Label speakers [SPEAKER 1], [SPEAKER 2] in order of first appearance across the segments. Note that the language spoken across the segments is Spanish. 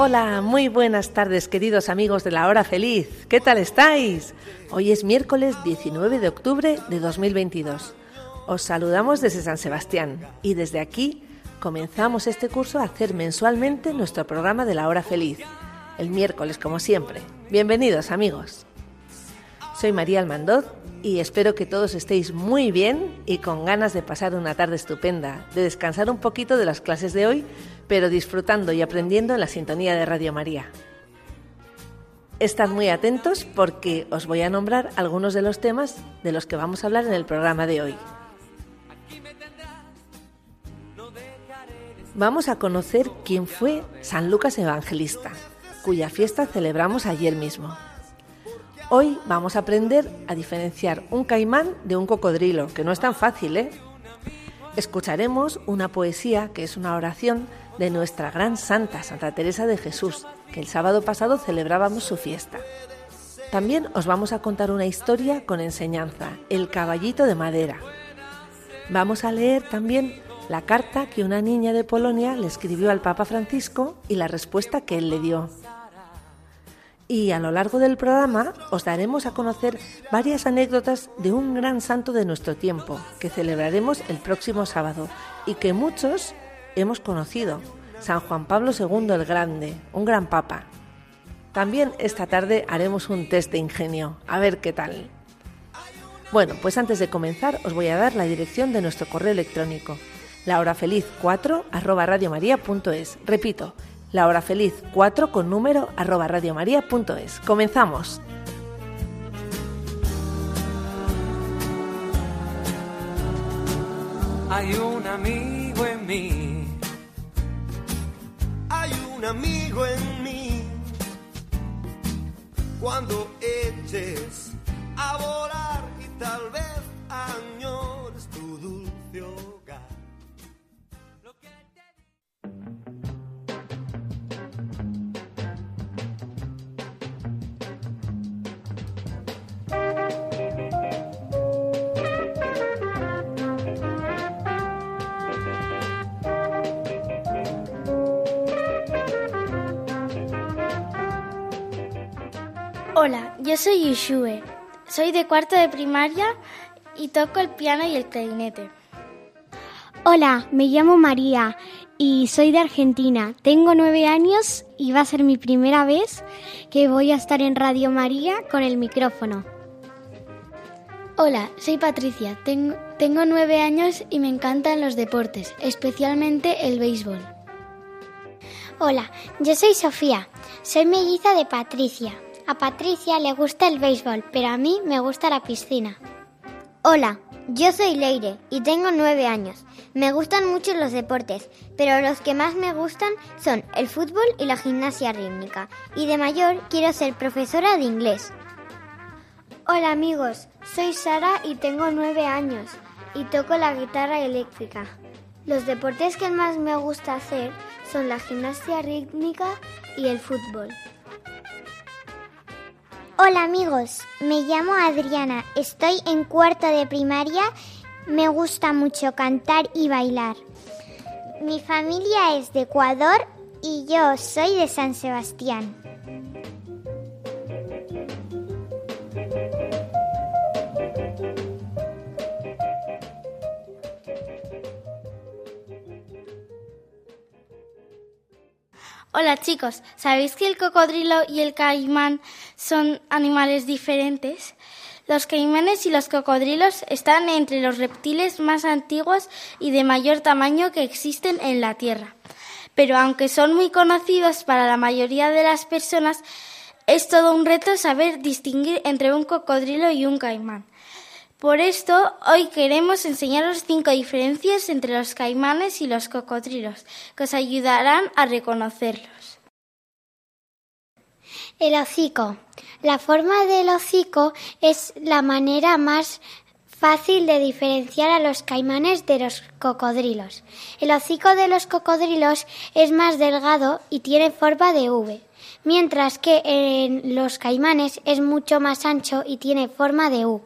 [SPEAKER 1] Hola, muy buenas tardes queridos amigos de la hora feliz. ¿Qué tal estáis? Hoy es miércoles 19 de octubre de 2022. Os saludamos desde San Sebastián y desde aquí comenzamos este curso a hacer mensualmente nuestro programa de la hora feliz. El miércoles como siempre. Bienvenidos amigos. Soy María Almandoz y espero que todos estéis muy bien y con ganas de pasar una tarde estupenda, de descansar un poquito de las clases de hoy, pero disfrutando y aprendiendo en la sintonía de Radio María. Estad muy atentos porque os voy a nombrar algunos de los temas de los que vamos a hablar en el programa de hoy. Vamos a conocer quién fue San Lucas Evangelista, cuya fiesta celebramos ayer mismo. Hoy vamos a aprender a diferenciar un caimán de un cocodrilo, que no es tan fácil, ¿eh? Escucharemos una poesía que es una oración de nuestra gran santa, Santa Teresa de Jesús, que el sábado pasado celebrábamos su fiesta. También os vamos a contar una historia con enseñanza, El caballito de madera. Vamos a leer también la carta que una niña de Polonia le escribió al Papa Francisco y la respuesta que él le dio. Y a lo largo del programa os daremos a conocer varias anécdotas de un gran santo de nuestro tiempo, que celebraremos el próximo sábado y que muchos hemos conocido, San Juan Pablo II el Grande, un gran papa. También esta tarde haremos un test de ingenio, a ver qué tal. Bueno, pues antes de comenzar os voy a dar la dirección de nuestro correo electrónico, lahorafeliz4 arroba radiomaria.es. Repito, la hora feliz 4 con número arroba radiomaria.es. Comenzamos.
[SPEAKER 2] Hay un amigo en mí.
[SPEAKER 3] Hay un amigo en mí. Cuando eches a volar y tal vez añores tu dulce
[SPEAKER 4] Hola, yo soy Yushue. Soy de cuarto de primaria y toco el piano y el clarinete.
[SPEAKER 5] Hola, me llamo María y soy de Argentina. Tengo nueve años y va a ser mi primera vez que voy a estar en Radio María con el micrófono.
[SPEAKER 4] Hola, soy Patricia. Tengo, tengo nueve años y me encantan los deportes, especialmente el béisbol.
[SPEAKER 5] Hola, yo soy Sofía. Soy melliza de Patricia. A Patricia le gusta el béisbol, pero a mí me gusta la piscina.
[SPEAKER 6] Hola, yo soy Leire y tengo nueve años. Me gustan mucho los deportes, pero los que más me gustan son el fútbol y la gimnasia rítmica. Y de mayor quiero ser profesora de inglés.
[SPEAKER 7] Hola amigos, soy Sara y tengo nueve años y toco la guitarra eléctrica. Los deportes que más me gusta hacer son la gimnasia rítmica y el fútbol.
[SPEAKER 6] Hola amigos, me llamo Adriana, estoy en cuarto de primaria, me gusta mucho cantar y bailar. Mi familia es de Ecuador y yo soy de San Sebastián.
[SPEAKER 4] Hola chicos, ¿sabéis que el cocodrilo y el caimán son animales diferentes? Los caimanes y los cocodrilos están entre los reptiles más antiguos y de mayor tamaño que existen en la Tierra. pero aunque son muy conocidos para la mayoría de las personas, es todo un reto saber distinguir entre un cocodrilo y un caimán. Por esto, hoy queremos enseñaros cinco diferencias entre los caimanes y los cocodrilos, que os ayudarán a reconocerlos.
[SPEAKER 5] El hocico. La forma del hocico es la manera más fácil de diferenciar a los caimanes de los cocodrilos. El hocico de los cocodrilos es más delgado y tiene forma de V, mientras que en los caimanes es mucho más ancho y tiene forma de U.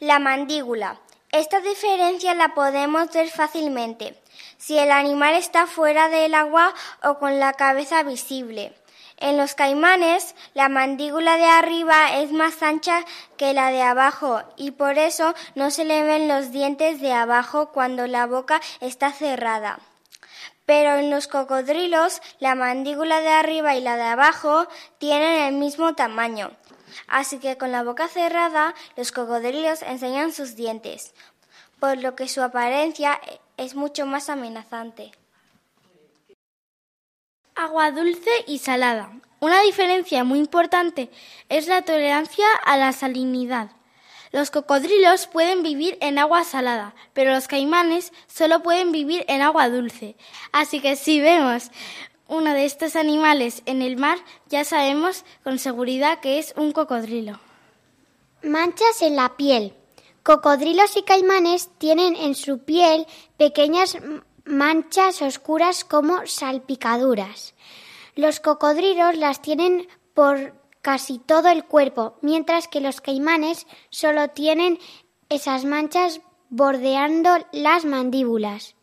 [SPEAKER 8] La mandíbula. Esta diferencia la podemos ver fácilmente si el animal está fuera del agua o con la cabeza visible. En los caimanes, la mandíbula de arriba es más ancha que la de abajo y por eso no se le ven los dientes de abajo cuando la boca está cerrada. Pero en los cocodrilos, la mandíbula de arriba y la de abajo tienen el mismo tamaño. Así que con la boca cerrada, los cocodrilos enseñan sus dientes, por lo que su apariencia es mucho más amenazante.
[SPEAKER 4] Agua dulce y salada. Una diferencia muy importante es la tolerancia a la salinidad. Los cocodrilos pueden vivir en agua salada, pero los caimanes solo pueden vivir en agua dulce. Así que si vemos uno de estos animales en el mar, ya sabemos con seguridad que es un cocodrilo.
[SPEAKER 5] Manchas en la piel. Cocodrilos y caimanes tienen en su piel pequeñas manchas oscuras como salpicaduras. Los cocodrilos las tienen por casi todo el cuerpo, mientras que los caimanes solo tienen esas manchas bordeando las mandíbulas.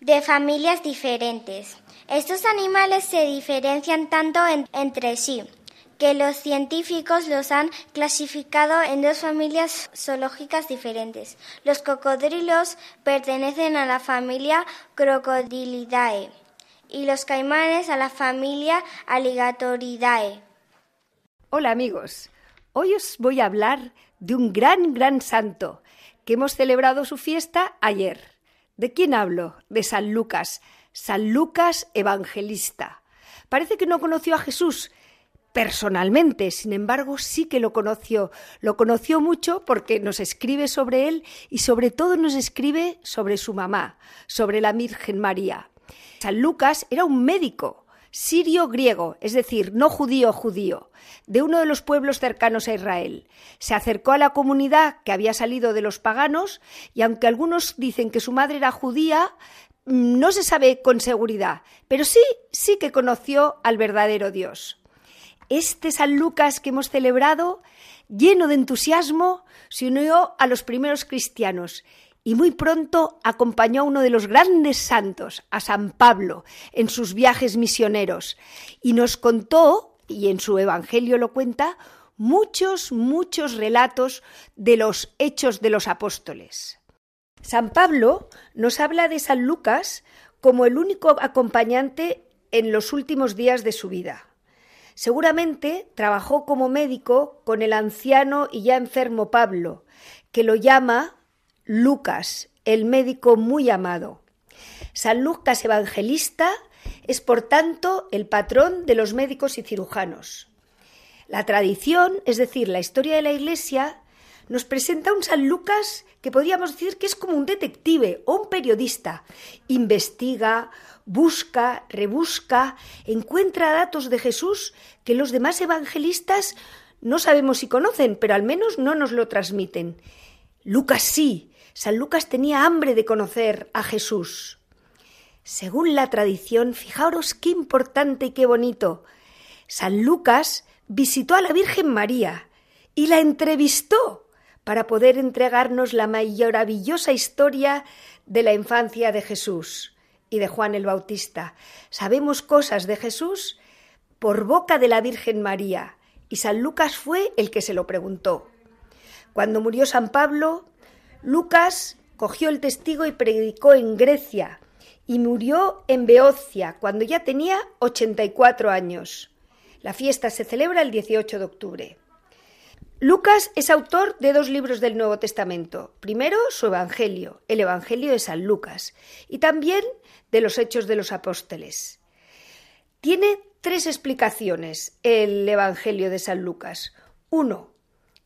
[SPEAKER 8] De familias diferentes. Estos animales se diferencian tanto entre sí que los científicos los han clasificado en dos familias zoológicas diferentes. Los cocodrilos pertenecen a la familia Crocodilidae y los caimanes a la familia Alligatoridae.
[SPEAKER 9] Hola amigos, hoy os voy a hablar de un gran, gran santo que hemos celebrado su fiesta ayer. ¿De quién hablo? De San Lucas, San Lucas Evangelista. Parece que no conoció a Jesús, personalmente, sin embargo, sí que lo conoció. Lo conoció mucho porque nos escribe sobre él y sobre todo nos escribe sobre su mamá, sobre la Virgen María. San Lucas era un médico sirio griego, es decir, no judío judío, de uno de los pueblos cercanos a Israel. Se acercó a la comunidad que había salido de los paganos y aunque algunos dicen que su madre era judía, no se sabe con seguridad, pero sí, sí que conoció al verdadero Dios. Este San Lucas que hemos celebrado, lleno de entusiasmo, se unió a los primeros cristianos y muy pronto acompañó a uno de los grandes santos, a San Pablo, en sus viajes misioneros y nos contó, y en su Evangelio lo cuenta, muchos, muchos relatos de los hechos de los apóstoles. San Pablo nos habla de San Lucas como el único acompañante en los últimos días de su vida. Seguramente trabajó como médico con el anciano y ya enfermo Pablo, que lo llama Lucas, el médico muy amado. San Lucas Evangelista es, por tanto, el patrón de los médicos y cirujanos. La tradición, es decir, la historia de la Iglesia, nos presenta un San Lucas que podríamos decir que es como un detective o un periodista. Investiga, busca, rebusca, encuentra datos de Jesús que los demás evangelistas no sabemos si conocen, pero al menos no nos lo transmiten. Lucas sí, San Lucas tenía hambre de conocer a Jesús. Según la tradición, fijaros qué importante y qué bonito. San Lucas visitó a la Virgen María y la entrevistó para poder entregarnos la maravillosa historia de la infancia de Jesús y de Juan el Bautista. Sabemos cosas de Jesús por boca de la Virgen María, y San Lucas fue el que se lo preguntó. Cuando murió San Pablo, Lucas cogió el testigo y predicó en Grecia, y murió en Beocia cuando ya tenía 84 años. La fiesta se celebra el 18 de octubre. Lucas es autor de dos libros del Nuevo Testamento. Primero, su Evangelio, el Evangelio de San Lucas, y también de los Hechos de los Apóstoles. Tiene tres explicaciones el Evangelio de San Lucas. Uno,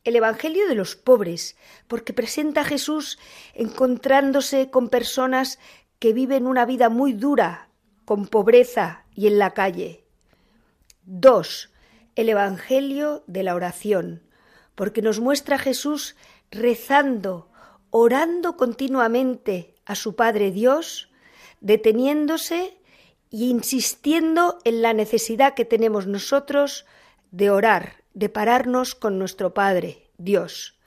[SPEAKER 9] el Evangelio de los pobres, porque presenta a Jesús encontrándose con personas que viven una vida muy dura, con pobreza y en la calle. Dos, el Evangelio de la oración, porque nos muestra a Jesús rezando, orando continuamente a su Padre Dios, deteniéndose y insistiendo en la necesidad que tenemos nosotros de orar, de pararnos con nuestro Padre, Dios.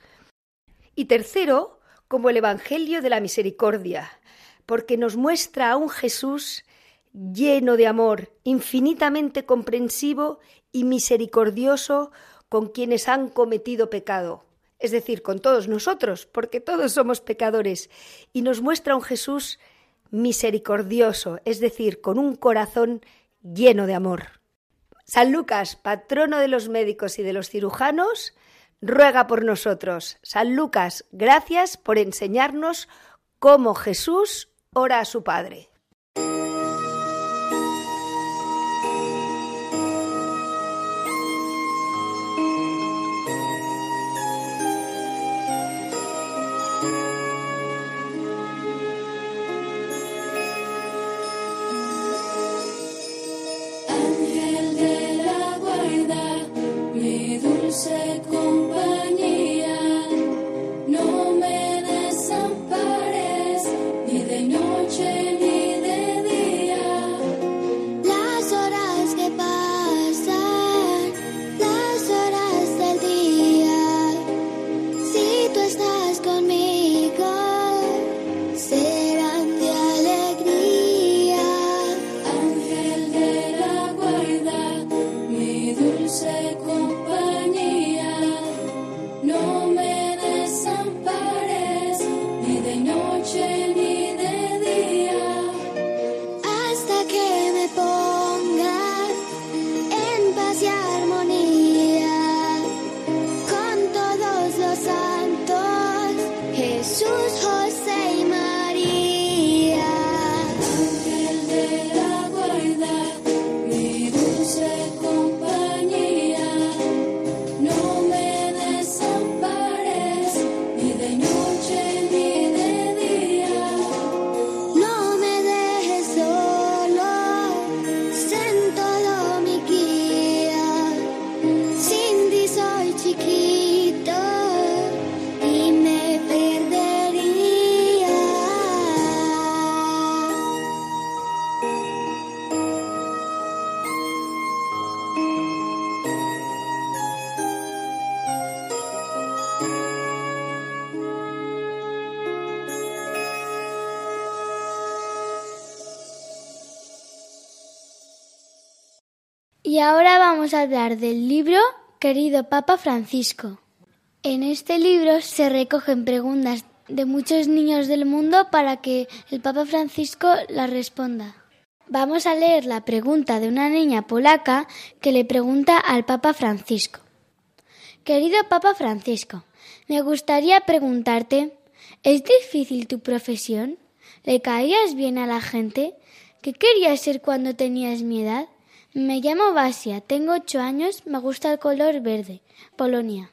[SPEAKER 9] Y tercero, como el Evangelio de la Misericordia, porque nos muestra a un Jesús lleno de amor, infinitamente comprensivo y misericordioso con quienes han cometido pecado, es decir, con todos nosotros, porque todos somos pecadores, y nos muestra un Jesús misericordioso, es decir, con un corazón lleno de amor. San Lucas, patrono de los médicos y de los cirujanos, ruega por nosotros. San Lucas, gracias por enseñarnos cómo Jesús ora a su Padre.
[SPEAKER 10] Vamos a hablar del libro Querido Papa Francisco. En este libro se recogen preguntas de muchos niños del mundo para que el Papa Francisco las responda. Vamos a leer la pregunta de una niña polaca que le pregunta al Papa Francisco. Querido Papa Francisco, me gustaría preguntarte, ¿es difícil tu profesión? ¿Le caías bien a la gente? ¿Qué querías ser cuando tenías mi edad? Me llamo Basia, tengo ocho años, me gusta el color verde. Polonia.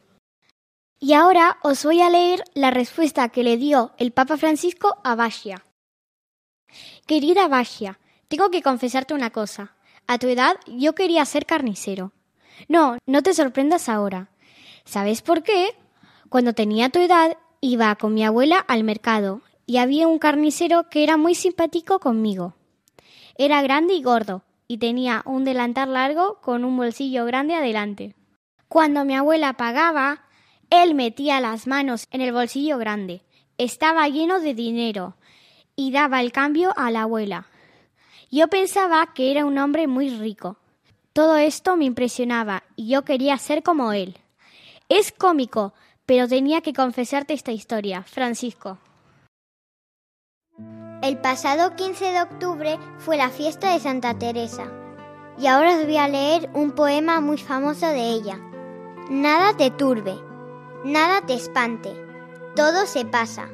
[SPEAKER 11] Y ahora os voy a leer la respuesta que le dio el Papa Francisco a Basia. Querida Basia, tengo que confesarte una cosa. A tu edad yo quería ser carnicero. No, no te sorprendas ahora. ¿Sabes por qué? Cuando tenía tu edad iba con mi abuela al mercado y había un carnicero que era muy simpático conmigo. Era grande y gordo y tenía un delantal largo con un bolsillo grande adelante. Cuando mi abuela pagaba, él metía las manos en el bolsillo grande. Estaba lleno de dinero y daba el cambio a la abuela. Yo pensaba que era un hombre muy rico. Todo esto me impresionaba y yo quería ser como él. Es cómico, pero tenía que confesarte esta historia, Francisco.
[SPEAKER 6] El pasado 15 de octubre fue la fiesta de Santa Teresa. Y ahora os voy a leer un poema muy famoso de ella. Nada te turbe, Nada te espante. Todo se pasa.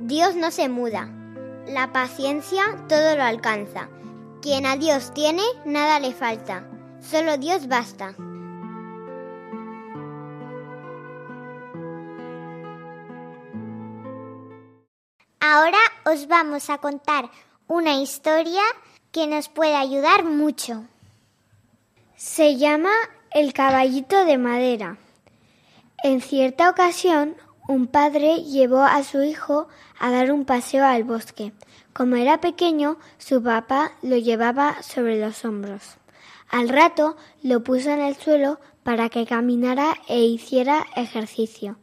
[SPEAKER 6] Dios no se muda. La paciencia todo lo alcanza. Quien a Dios tiene, nada le falta. Solo Dios basta. Ahora os vamos a contar una historia que nos puede ayudar mucho.
[SPEAKER 5] Se llama El caballito de madera. En cierta ocasión, un padre llevó a su hijo a dar un paseo al bosque. Como era pequeño, su papá lo llevaba sobre los hombros. Al rato lo puso en el suelo para que caminara e hiciera ejercicio.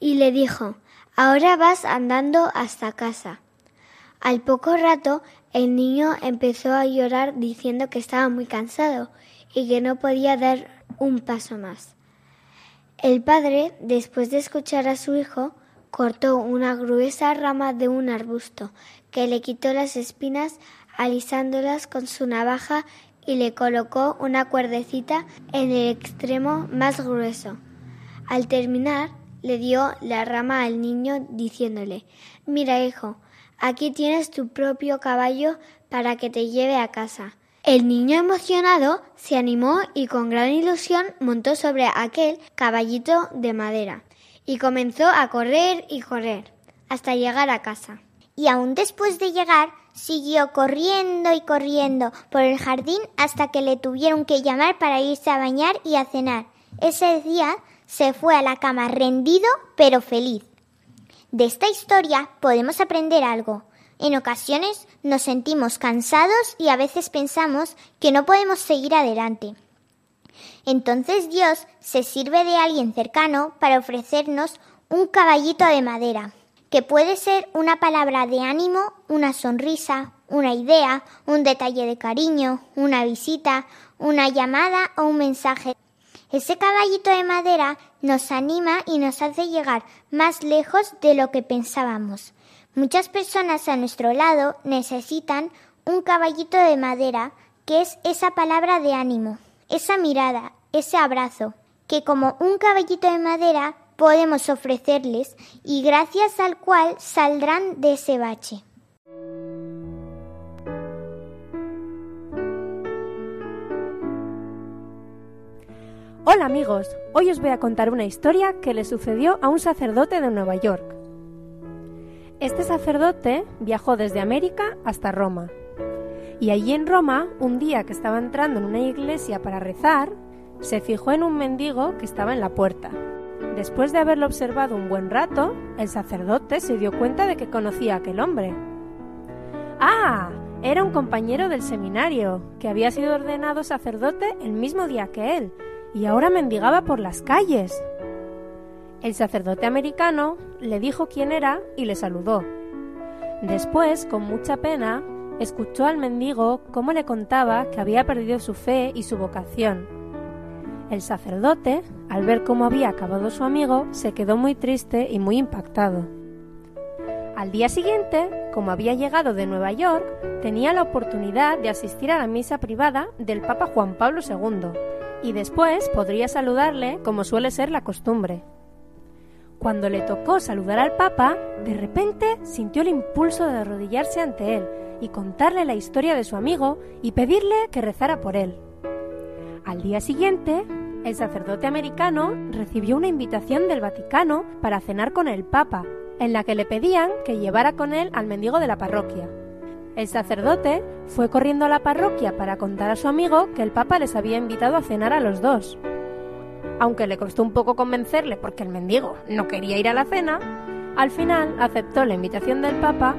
[SPEAKER 5] Y le dijo, Ahora vas andando hasta casa. Al poco rato el niño empezó a llorar diciendo que estaba muy cansado y que no podía dar un paso más. El padre, después de escuchar a su hijo, cortó una gruesa rama de un arbusto, que le quitó las espinas alisándolas con su navaja y le colocó una cuerdecita en el extremo más grueso. Al terminar, le dio la rama al niño diciéndole Mira, hijo, aquí tienes tu propio caballo para que te lleve a casa. El niño emocionado se animó y con gran ilusión montó sobre aquel caballito de madera y comenzó a correr y correr hasta llegar a casa.
[SPEAKER 6] Y aún después de llegar, siguió corriendo y corriendo por el jardín hasta que le tuvieron que llamar para irse a bañar y a cenar. Ese día se fue a la cama rendido pero feliz. De esta historia podemos aprender algo. En ocasiones nos sentimos cansados y a veces pensamos que no podemos seguir adelante. Entonces Dios se sirve de alguien cercano para ofrecernos un caballito de madera, que puede ser una palabra de ánimo, una sonrisa, una idea, un detalle de cariño, una visita, una llamada o un mensaje. Ese caballito de madera nos anima y nos hace llegar más lejos de lo que pensábamos. Muchas personas a nuestro lado necesitan un caballito de madera, que es esa palabra de ánimo, esa mirada, ese abrazo, que como un caballito de madera podemos ofrecerles y gracias al cual saldrán de ese bache.
[SPEAKER 12] Hola amigos, hoy os voy a contar una historia que le sucedió a un sacerdote de Nueva York. Este sacerdote viajó desde América hasta Roma. Y allí en Roma, un día que estaba entrando en una iglesia para rezar, se fijó en un mendigo que estaba en la puerta. Después de haberlo observado un buen rato, el sacerdote se dio cuenta de que conocía a aquel hombre. ¡Ah! Era un compañero del seminario, que había sido ordenado sacerdote el mismo día que él, y ahora mendigaba por las calles. El sacerdote americano le dijo quién era y le saludó. Después, con mucha pena, escuchó al mendigo cómo le contaba que había perdido su fe y su vocación. El sacerdote, al ver cómo había acabado su amigo, se quedó muy triste y muy impactado. Al día siguiente, como había llegado de Nueva York, tenía la oportunidad de asistir a la misa privada del Papa Juan Pablo II y después podría saludarle como suele ser la costumbre. Cuando le tocó saludar al Papa, de repente sintió el impulso de arrodillarse ante él y contarle la historia de su amigo y pedirle que rezara por él. Al día siguiente, el sacerdote americano recibió una invitación del Vaticano para cenar con el Papa, en la que le pedían que llevara con él al mendigo de la parroquia. El sacerdote fue corriendo a la parroquia para contar a su amigo que el Papa les había invitado a cenar a los dos. Aunque le costó un poco convencerle porque el mendigo no quería ir a la cena, al final aceptó la invitación del Papa,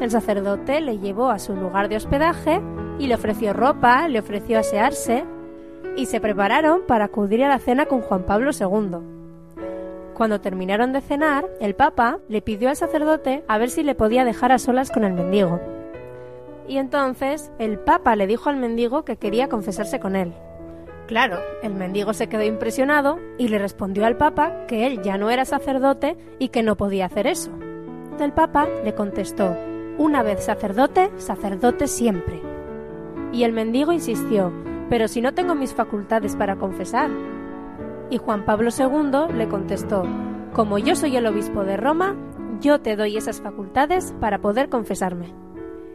[SPEAKER 12] el sacerdote le llevó a su lugar de hospedaje y le ofreció ropa, le ofreció asearse y se prepararon para acudir a la cena con Juan Pablo II. Cuando terminaron de cenar, el Papa le pidió al sacerdote a ver si le podía dejar a solas con el mendigo y entonces el Papa le dijo al mendigo que quería confesarse con él. Claro, el mendigo se quedó impresionado y le respondió al Papa que él ya no era sacerdote y que no podía hacer eso. El Papa le contestó, una vez sacerdote, sacerdote siempre. Y el mendigo insistió, pero si no tengo mis facultades para confesar. Y Juan Pablo II le contestó, como yo soy el obispo de Roma, yo te doy esas facultades para poder confesarme.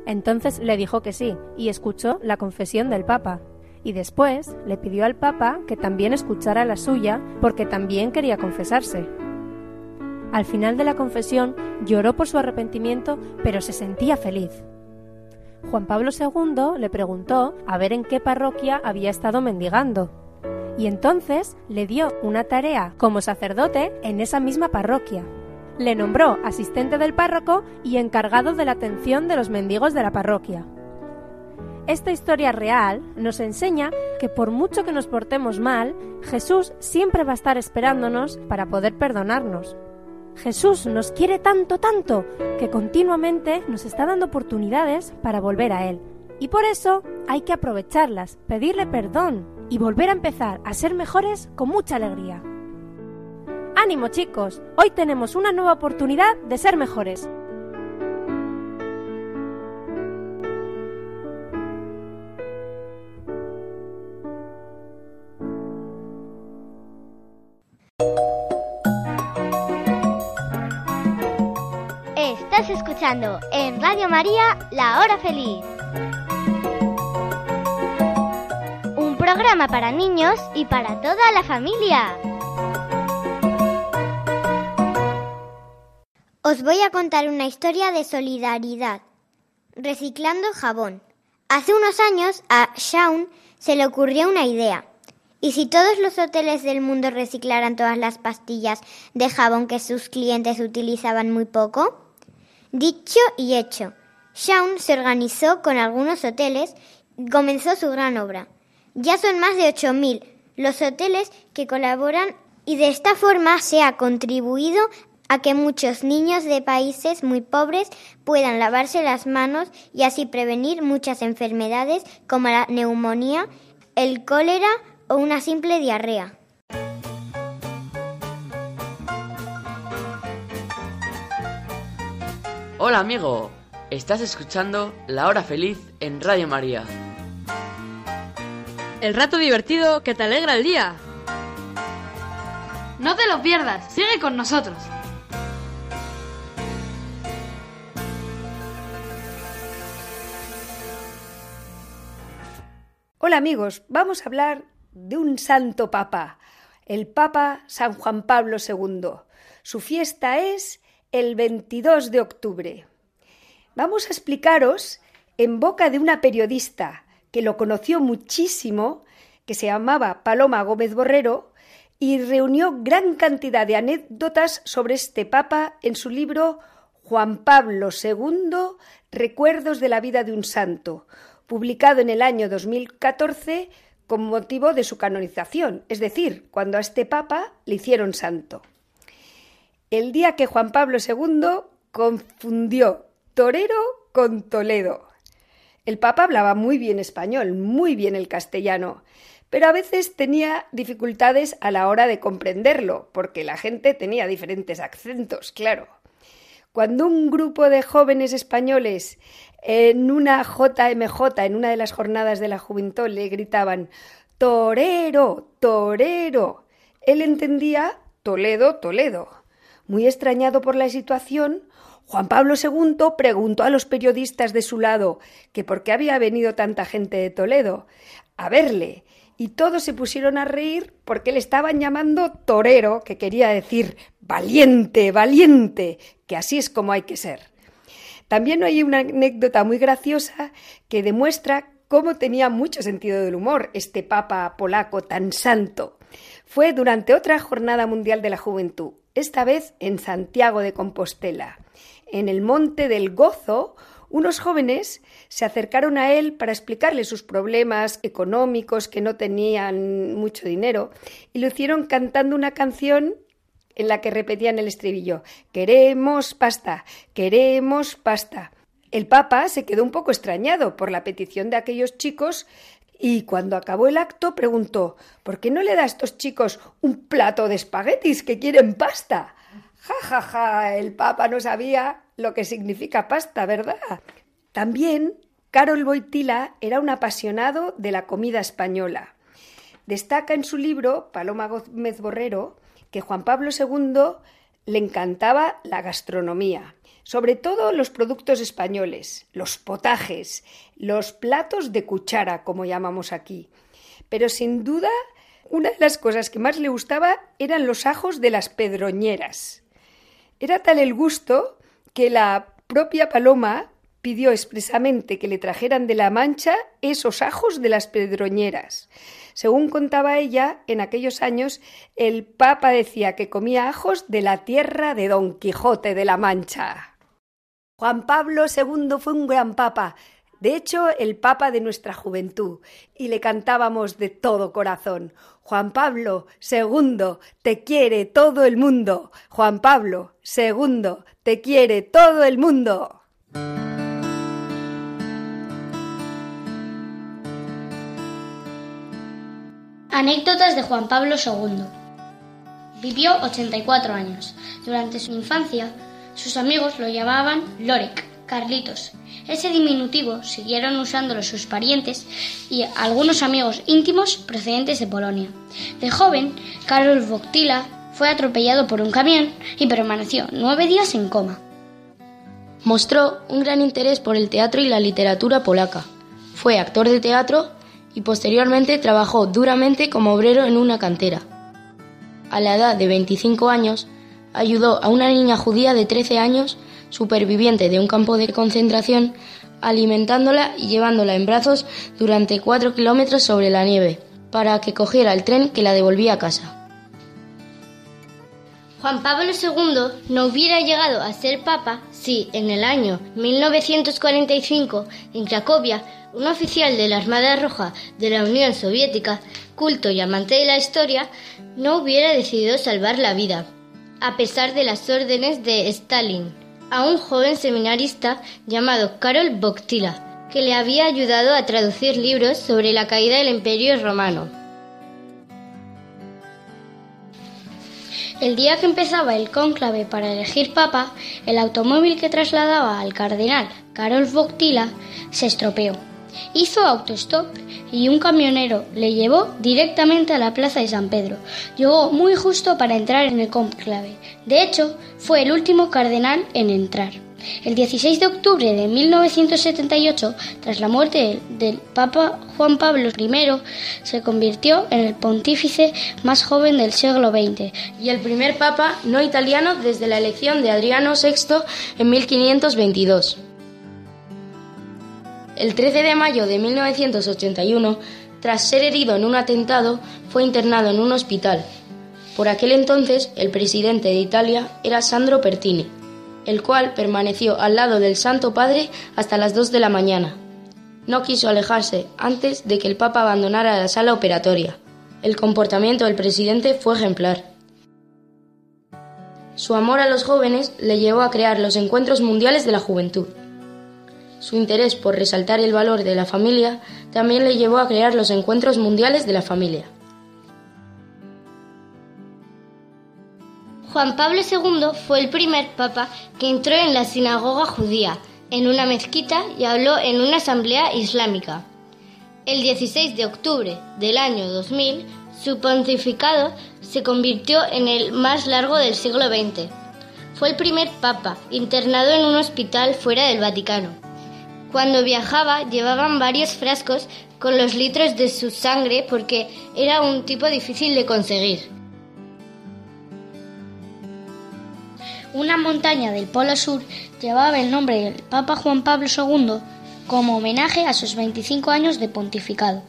[SPEAKER 12] Entonces le dijo que sí y escuchó la confesión del Papa. Y después le pidió al Papa que también escuchara la suya porque también quería confesarse. Al final de la confesión lloró por su arrepentimiento, pero se sentía feliz. Juan Pablo II le preguntó a ver en qué parroquia había estado mendigando. Y entonces le dio una tarea como sacerdote en esa misma parroquia. Le nombró asistente del párroco y encargado de la atención de los mendigos de la parroquia. Esta historia real nos enseña que por mucho que nos portemos mal, Jesús siempre va a estar esperándonos para poder perdonarnos. Jesús nos quiere tanto, tanto, que continuamente nos está dando oportunidades para volver a Él. Y por eso hay que aprovecharlas, pedirle perdón y volver a empezar a ser mejores con mucha alegría. ¡Ánimo chicos! Hoy tenemos una nueva oportunidad de ser mejores.
[SPEAKER 13] Estás escuchando en Radio María La Hora Feliz. Un programa para niños y para toda la familia.
[SPEAKER 6] Os voy a contar una historia de solidaridad. Reciclando jabón. Hace unos años a Shaun se le ocurrió una idea. ¿Y si todos los hoteles del mundo reciclaran todas las pastillas de jabón que sus clientes utilizaban muy poco? Dicho y hecho. Shaun se organizó con algunos hoteles y comenzó su gran obra. Ya son más de 8.000 los hoteles que colaboran y de esta forma se ha contribuido a que muchos niños de países muy pobres puedan lavarse las manos y así prevenir muchas enfermedades como la neumonía, el cólera o una simple diarrea.
[SPEAKER 14] Hola amigo, estás escuchando La Hora Feliz en Radio María.
[SPEAKER 15] El rato divertido que te alegra el día. No te lo pierdas, sigue con nosotros.
[SPEAKER 9] Hola amigos, vamos a hablar de un santo papa, el Papa San Juan Pablo II. Su fiesta es el 22 de octubre. Vamos a explicaros en boca de una periodista que lo conoció muchísimo, que se llamaba Paloma Gómez Borrero, y reunió gran cantidad de anécdotas sobre este Papa en su libro Juan Pablo II, Recuerdos de la vida de un santo, publicado en el año 2014 con motivo de su canonización, es decir, cuando a este Papa le hicieron santo. El día que Juan Pablo II confundió torero con Toledo. El Papa hablaba muy bien español, muy bien el castellano, pero a veces tenía dificultades a la hora de comprenderlo, porque la gente tenía diferentes acentos, claro. Cuando un grupo de jóvenes españoles en una JMJ, en una de las jornadas de la juventud, le gritaban Torero, torero, él entendía Toledo, Toledo. Muy extrañado por la situación, Juan Pablo II preguntó a los periodistas de su lado que por qué había venido tanta gente de Toledo a verle, y todos se pusieron a reír porque le estaban llamando torero, que quería decir valiente, valiente, que así es como hay que ser. También hay una anécdota muy graciosa que demuestra cómo tenía mucho sentido del humor este papa polaco tan santo. Fue durante otra jornada mundial de la juventud, esta vez en Santiago de Compostela. En el Monte del Gozo, unos jóvenes se acercaron a él para explicarle sus problemas económicos, que no tenían mucho dinero, y lo hicieron cantando una canción en la que repetían el estribillo Queremos pasta, queremos pasta. El Papa se quedó un poco extrañado por la petición de aquellos chicos y cuando acabó el acto preguntó ¿Por qué no le da a estos chicos un plato de espaguetis que quieren pasta? Ja, ja, ja, el Papa no sabía lo que significa pasta, ¿verdad? También Carol Boitila era un apasionado de la comida española. Destaca en su libro Paloma Gómez Borrero que Juan Pablo II le encantaba la gastronomía, sobre todo los productos españoles, los potajes, los platos de cuchara, como llamamos aquí. Pero sin duda, una de las cosas que más le gustaba eran los ajos de las pedroñeras. Era tal el gusto que la propia Paloma pidió expresamente que le trajeran de la Mancha esos ajos de las pedroñeras. Según contaba ella, en aquellos años el Papa decía que comía ajos de la tierra de Don Quijote de la Mancha. Juan Pablo II fue un gran papa, de hecho el papa de nuestra juventud, y le cantábamos de todo corazón. Juan Pablo II, te quiere todo el mundo. Juan Pablo II, te quiere todo el mundo.
[SPEAKER 16] Anécdotas de Juan Pablo II. Vivió 84 años. Durante su infancia, sus amigos lo llamaban Lorek, Carlitos. Ese diminutivo siguieron usándolo sus parientes y algunos amigos íntimos procedentes de Polonia. De joven, Karol Wojtyla fue atropellado por un camión y permaneció nueve días en coma.
[SPEAKER 17] Mostró un gran interés por el teatro y la literatura polaca. Fue actor de teatro y posteriormente trabajó duramente como obrero en una cantera. A la edad de 25 años, ayudó a una niña judía de 13 años, superviviente de un campo de concentración, alimentándola y llevándola en brazos durante 4 kilómetros sobre la nieve, para que cogiera el tren que la devolvía a casa.
[SPEAKER 16] Juan Pablo II no hubiera llegado a ser papa si, en el año 1945, en Cracovia, un oficial de la Armada Roja de la Unión Soviética, culto y amante de la historia, no hubiera decidido salvar la vida, a pesar de las órdenes de Stalin, a un joven seminarista llamado Karol Wojtyla, que le había ayudado a traducir libros sobre la caída del Imperio Romano. El día que empezaba el cónclave para elegir papa, el automóvil que trasladaba al cardenal Karol Wojtyla se estropeó. Hizo autostop y un camionero le llevó directamente a la plaza de San Pedro. Llegó muy justo para entrar en el cónclave. De hecho, fue el último cardenal en entrar. El 16 de octubre de 1978, tras la muerte del Papa Juan Pablo I, se convirtió en el pontífice más joven del siglo XX
[SPEAKER 17] y el primer papa no italiano desde la elección de Adriano VI en 1522. El 13 de mayo de 1981, tras ser herido en un atentado, fue internado en un hospital. Por aquel entonces, el presidente de Italia era Sandro Pertini el cual permaneció al lado del Santo Padre hasta las dos de la mañana. No quiso alejarse antes de que el Papa abandonara la sala operatoria. El comportamiento del presidente fue ejemplar. Su amor a los jóvenes le llevó a crear los Encuentros Mundiales de la Juventud. Su interés por resaltar el valor de la familia también le llevó a crear los Encuentros Mundiales de la Familia.
[SPEAKER 16] Juan Pablo II fue el primer papa que entró en la sinagoga judía, en una mezquita y habló en una asamblea islámica. El 16 de octubre del año 2000, su pontificado se convirtió en el más largo del siglo XX. Fue el primer papa internado en un hospital fuera del Vaticano. Cuando viajaba llevaban varios frascos con los litros de su sangre porque era un tipo difícil de conseguir. Una montaña del Polo Sur llevaba el nombre del Papa Juan Pablo II como homenaje a sus 25 años de pontificado.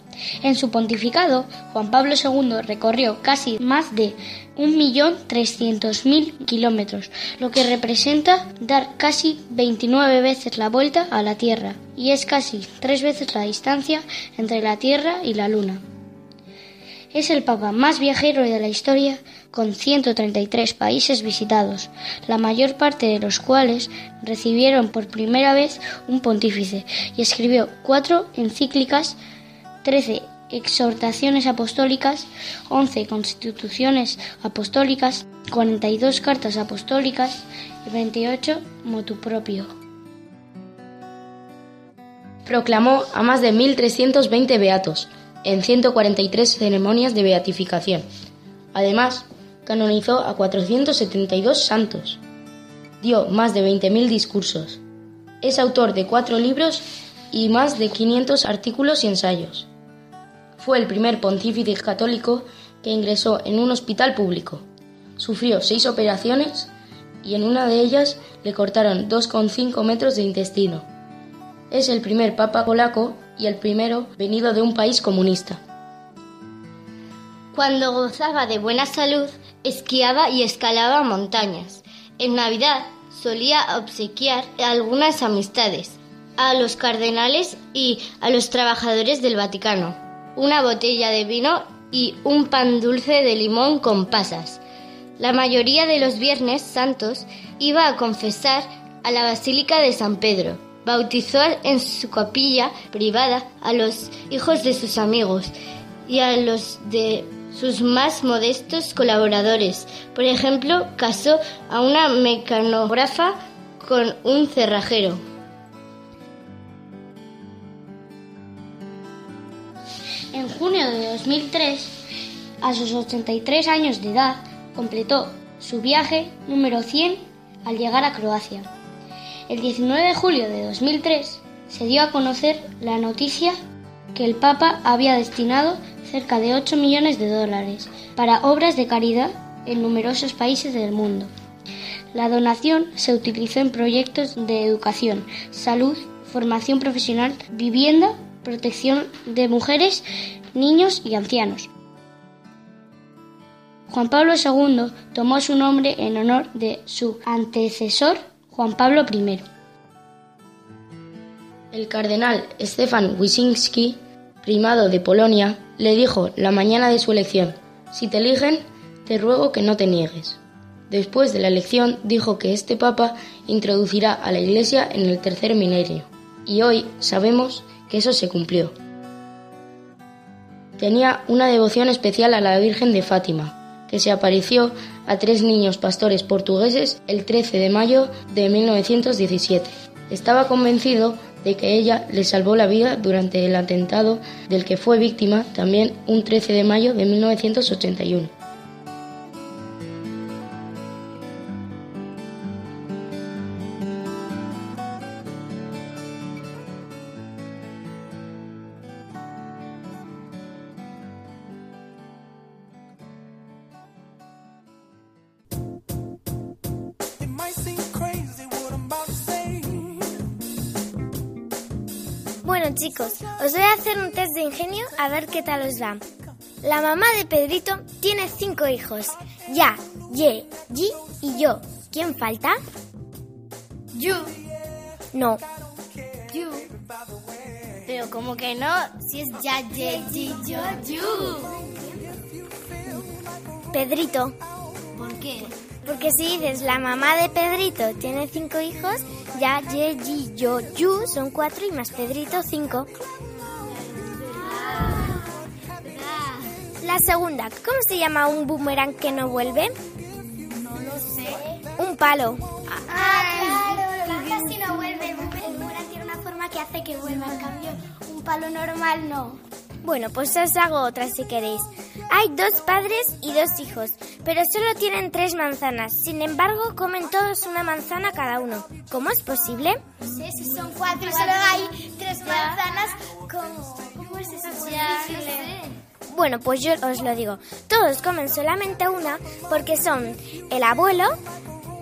[SPEAKER 16] En su pontificado, Juan Pablo II recorrió casi más de 1.300.000 kilómetros, lo que representa dar casi 29 veces la vuelta a la Tierra, y es casi tres veces la distancia entre la Tierra y la Luna. Es el Papa más viajero de la historia, con 133 países visitados, la mayor parte de los cuales recibieron por primera vez un pontífice, y escribió cuatro encíclicas, 13 exhortaciones apostólicas, 11 constituciones apostólicas, 42 cartas apostólicas y 28 motu propio.
[SPEAKER 17] Proclamó a más de 1.320 beatos, en 143 ceremonias de beatificación. Además, canonizó a 472 santos. Dio más de 20.000 discursos. Es autor de cuatro libros y más de 500 artículos y ensayos. Fue el primer pontífice católico que ingresó en un hospital público. Sufrió seis operaciones y en una de ellas le cortaron 2,5 metros de intestino. Es el primer papa polaco y el primero venido de un país comunista.
[SPEAKER 16] Cuando gozaba de buena salud, esquiaba y escalaba montañas. En Navidad solía obsequiar algunas amistades, a los cardenales y a los trabajadores del Vaticano, una botella de vino y un pan dulce de limón con pasas. La mayoría de los viernes santos iba a confesar a la Basílica de San Pedro. Bautizó en su capilla privada a los hijos de sus amigos y a los de sus más modestos colaboradores. Por ejemplo, casó a una mecanógrafa con un cerrajero. En junio de 2003, a sus 83 años de edad, completó su viaje número 100 al llegar a Croacia. El 19 de julio de 2003 se dio a conocer la noticia que el Papa había destinado cerca de 8 millones de dólares para obras de caridad en numerosos países del mundo. La donación se utilizó en proyectos de educación, salud, formación profesional, vivienda, protección de mujeres, niños y ancianos. Juan Pablo II tomó su nombre en honor de su antecesor, Juan Pablo I.
[SPEAKER 17] El cardenal Stefan Wyszynski, primado de Polonia, le dijo la mañana de su elección, si te eligen, te ruego que no te niegues. Después de la elección dijo que este papa introducirá a la Iglesia en el tercer milenio, y hoy sabemos que eso se cumplió. Tenía una devoción especial a la Virgen de Fátima, que se apareció a tres niños pastores portugueses el 13 de mayo de 1917. Estaba convencido de que ella le salvó la vida durante el atentado del que fue víctima también un 13 de mayo de 1981.
[SPEAKER 18] Os voy a hacer un test de ingenio a ver qué tal os va. La mamá de Pedrito tiene cinco hijos. Ya, Ye, Yi y yo. ¿Quién falta?
[SPEAKER 19] You.
[SPEAKER 18] No.
[SPEAKER 19] You. Pero como que no, si es ya, ye, yi, yo, you.
[SPEAKER 18] Pedrito.
[SPEAKER 19] ¿Por qué?
[SPEAKER 18] Porque si dices la mamá de Pedrito tiene cinco hijos, ya, Ye, Yi, yo, Yu son cuatro y más Pedrito cinco. La segunda, ¿cómo se llama un boomerang que no vuelve?
[SPEAKER 19] No lo sé.
[SPEAKER 18] Un palo.
[SPEAKER 19] Ah, claro. Casi no vuelve. El boomerang tiene una forma que hace que vuelva. En cambio, un palo normal no.
[SPEAKER 18] Bueno, pues os hago otra si queréis. Hay dos padres y dos hijos, pero solo tienen tres manzanas. Sin embargo, comen todos una manzana cada uno. ¿Cómo es posible?
[SPEAKER 19] No sé si son cuatro solo hay tres manzanas. ¿Cómo? ¿Cómo es eso? Ya, no sé.
[SPEAKER 18] Bueno, pues yo os lo digo. Todos comen solamente una porque son el abuelo,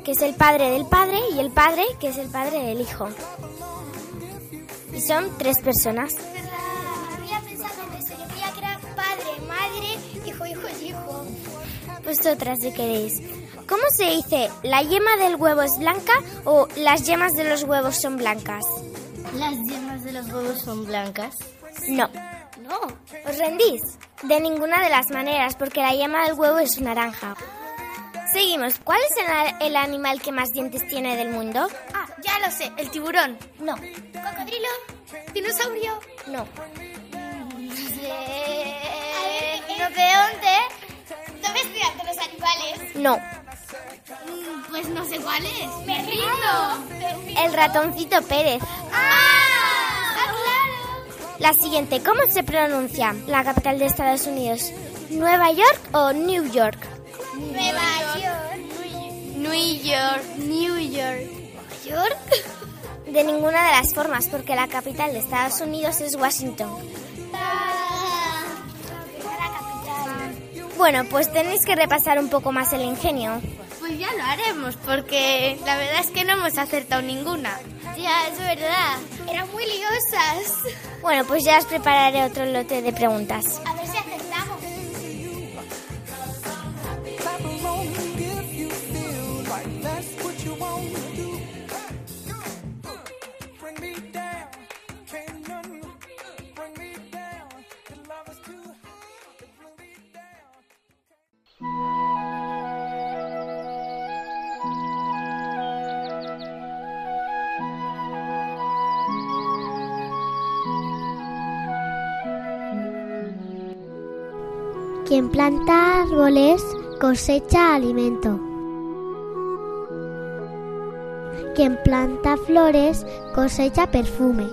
[SPEAKER 18] que es el padre del padre, y el padre, que es el padre del hijo. Y son tres personas.
[SPEAKER 19] Había pensado en eso. Yo creía que era padre, madre, hijo, hijo, hijo.
[SPEAKER 18] Pues otra si queréis. ¿Cómo se dice? ¿La yema del huevo es blanca o las yemas de los huevos son blancas?
[SPEAKER 16] ¿Las yemas de los huevos son blancas?
[SPEAKER 18] No.
[SPEAKER 19] No.
[SPEAKER 18] ¿Os rendís? De ninguna de las maneras, porque la yema del huevo es naranja. Seguimos. ¿Cuál es el, el animal que más dientes tiene del mundo?
[SPEAKER 19] Ah, ya lo sé. El tiburón.
[SPEAKER 18] No.
[SPEAKER 19] ¿Cocodrilo? ¿Dinosaurio?
[SPEAKER 18] No.
[SPEAKER 19] No sé. ¿Rinoceronte? ¿Dónde estudian los animales?
[SPEAKER 18] No.
[SPEAKER 19] Mm, Pues no sé cuál es. ¡Me rindo!
[SPEAKER 18] El ratoncito Pérez.
[SPEAKER 19] ¡Ah!
[SPEAKER 18] La siguiente, ¿cómo se pronuncia la capital de Estados Unidos? ¿Nueva York o New York?
[SPEAKER 6] Nueva York.
[SPEAKER 4] New York. New York.
[SPEAKER 6] ¿York?
[SPEAKER 8] De ninguna de las formas, porque la capital de Estados Unidos es Washington. Bueno, pues tenéis que repasar un poco más el ingenio.
[SPEAKER 4] Pues ya lo haremos, porque la verdad es que no hemos acertado ninguna.
[SPEAKER 6] Ya, es verdad. Eran muy liosas.
[SPEAKER 8] Bueno, pues ya os prepararé otro lote de preguntas.
[SPEAKER 6] A ver si acertamos.
[SPEAKER 7] Quien planta árboles cosecha alimento. Quien planta flores cosecha perfume.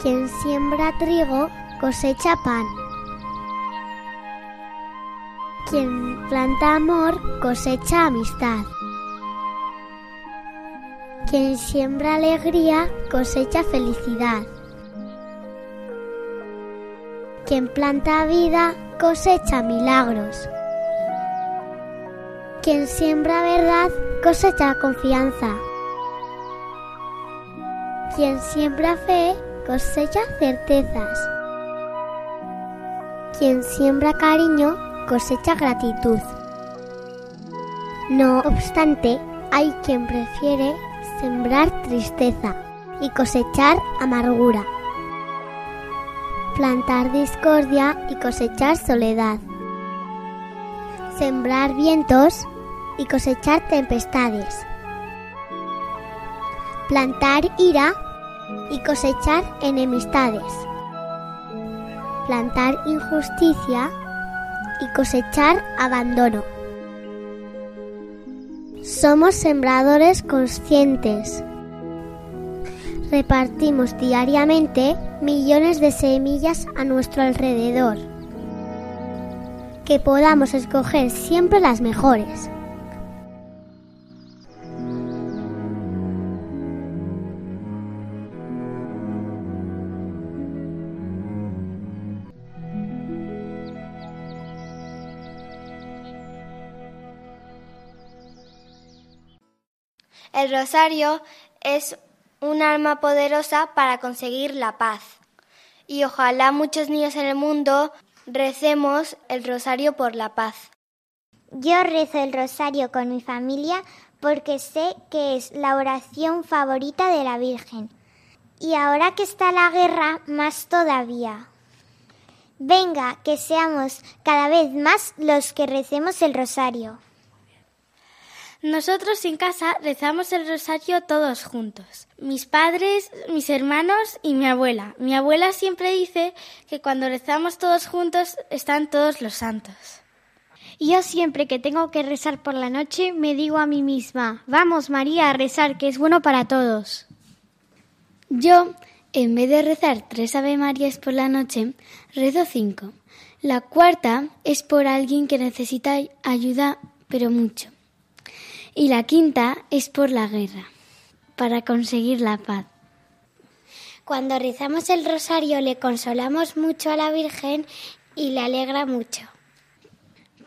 [SPEAKER 7] Quien siembra trigo cosecha pan. Quien planta amor cosecha amistad. Quien siembra alegría cosecha felicidad. Quien planta vida cosecha milagros. Quien siembra verdad cosecha confianza. Quien siembra fe cosecha certezas. Quien siembra cariño cosecha gratitud. No obstante, hay quien prefiere sembrar tristeza y cosechar amargura plantar discordia y cosechar soledad, sembrar vientos y cosechar tempestades, plantar ira y cosechar enemistades, plantar injusticia y cosechar abandono. Somos sembradores conscientes. Repartimos diariamente millones de semillas a nuestro alrededor. Que podamos escoger siempre las mejores.
[SPEAKER 8] El rosario es un arma poderosa para conseguir la paz. Y ojalá muchos niños en el mundo recemos el rosario por la paz.
[SPEAKER 6] Yo rezo el rosario con mi familia porque sé que es la oración favorita de la Virgen. Y ahora que está la guerra, más todavía. Venga, que seamos cada vez más los que recemos el rosario.
[SPEAKER 4] Nosotros en casa rezamos el rosario todos juntos. Mis padres, mis hermanos y mi abuela. Mi abuela siempre dice que cuando rezamos todos juntos están todos los santos.
[SPEAKER 11] Yo siempre que tengo que rezar por la noche me digo a mí misma, vamos María a rezar, que es bueno para todos. Yo, en vez de rezar tres Ave Marías por la noche, rezo cinco. La cuarta es por alguien que necesita ayuda, pero mucho. Y la quinta es por la guerra, para conseguir la paz.
[SPEAKER 5] Cuando rezamos el rosario le consolamos mucho a la Virgen y le alegra mucho.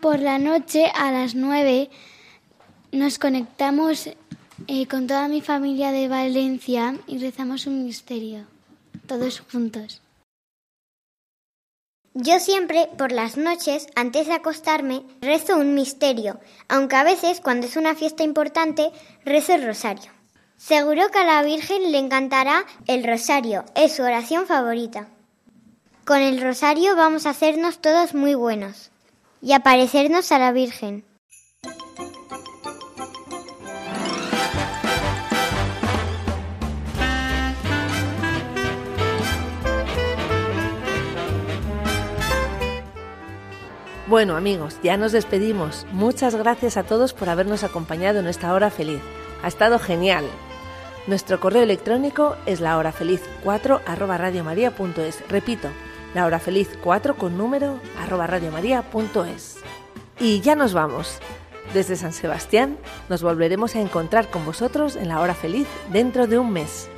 [SPEAKER 11] Por la noche a las nueve nos conectamos eh, con toda mi familia de Valencia y rezamos un misterio, todos juntos.
[SPEAKER 6] Yo siempre, por las noches, antes de acostarme, rezo un misterio, aunque a veces, cuando es una fiesta importante, rezo el rosario. Seguro que a la Virgen le encantará el rosario, es su oración favorita. Con el rosario vamos a hacernos todos muy buenos y a parecernos a la Virgen.
[SPEAKER 1] Bueno amigos, ya nos despedimos. Muchas gracias a todos por habernos acompañado en esta hora feliz. Ha estado genial. Nuestro correo electrónico es lahorafeliz4 arroba radiomaria.es. Repito, lahorafeliz4 con número arroba Y ya nos vamos. Desde San Sebastián nos volveremos a encontrar con vosotros en la hora feliz dentro de un mes.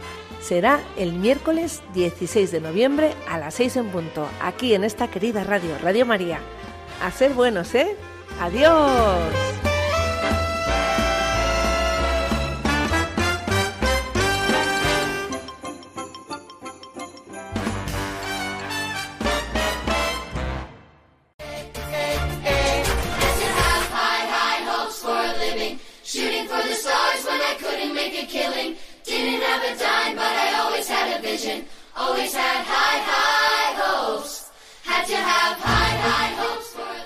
[SPEAKER 1] Será el miércoles 16 de noviembre a las 6 en punto, aquí en esta querida radio, Radio María a buenos, ¿eh? Adiós.